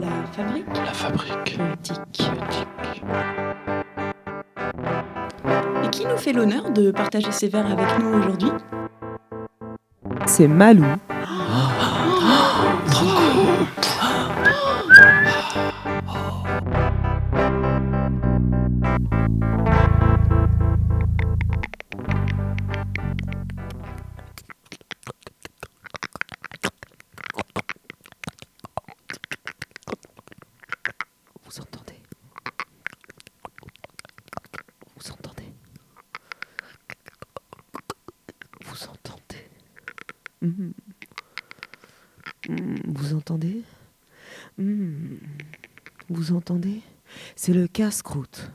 La fabrique. La fabrique. Et qui nous fait l'honneur de partager ses verres avec nous aujourd'hui? C'est Malou. Vous Mhm. Mhm, Vous entendez? Mhm. Vous entendez? C'est le casse-croûte.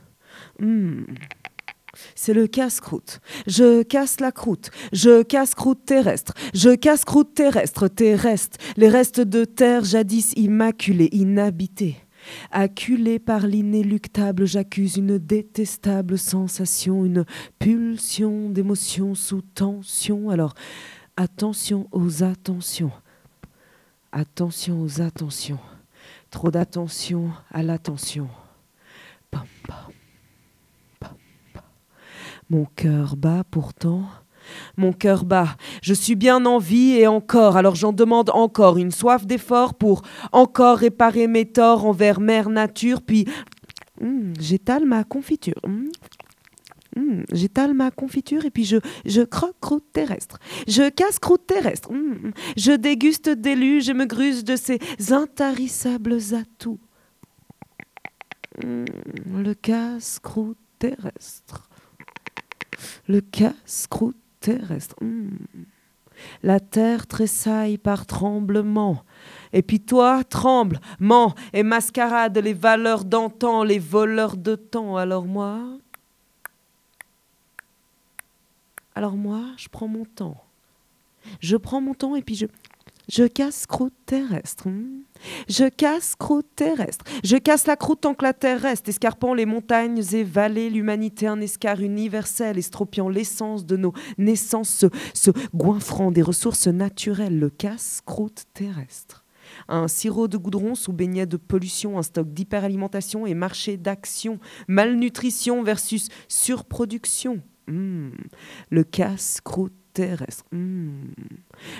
C'est le casse-croûte. Je casse la croûte. Je casse-croûte terrestre. Je casse-croûte terrestre. Tes restes. Les restes de terre jadis immaculés, inhabités. Acculé par l'inéluctable, j'accuse une détestable sensation, une pulsion d'émotion sous tension. Alors, attention aux attentions. Attention aux attentions. Trop d'attention à l'attention. Mon cœur bat pourtant. Mon cœur bat. Je suis bien en vie et encore, alors j'en demande encore une soif d'effort pour encore réparer mes torts envers mère nature, puis Hum, j'étale ma confiture. Hum. Hum, j'étale ma confiture et puis je, je croque croûte terrestre. Je casse croûte terrestre. Hum, je déguste déluge et me gruse de ces intarissables atouts. Hum, le casse-croûte terrestre. Le casse-croûte terrestre. Hum. La terre tressaille par tremblement. Et puis toi, tremble, ment et mascarade les valeurs d'antan, les voleurs de temps. Alors moi. Alors moi, je prends mon temps. Je prends mon temps et puis je. Casse croûte terrestre. hmm. Je casse croûte terrestre. Je casse la croûte tant que la terre reste, escarpant les montagnes et vallées, l'humanité un escar universel, estropiant l'essence de nos naissances, se, goinfrant des ressources naturelles, le casse croûte terrestre. Un sirop de goudron sous beignet de pollution, un stock d'hyperalimentation et marché d'action, malnutrition versus surproduction. Hmm. Le casse-croûte terrestre. Hmm.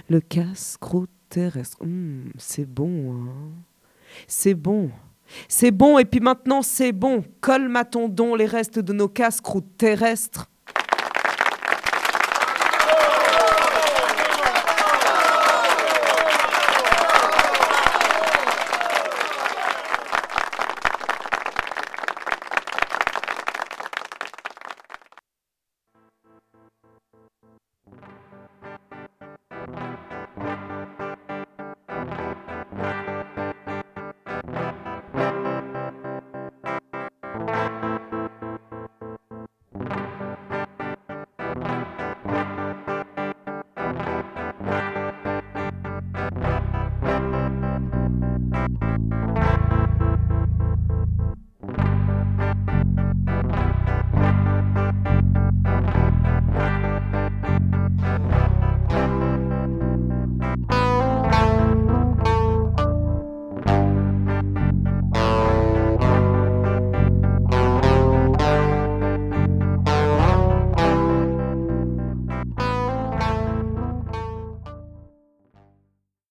Le casse-croûte terrestre. Hmm, c'est bon, hein. C'est bon. C'est bon, et puis maintenant c'est bon. Colme à ton don les restes de nos casse-croûtes terrestres.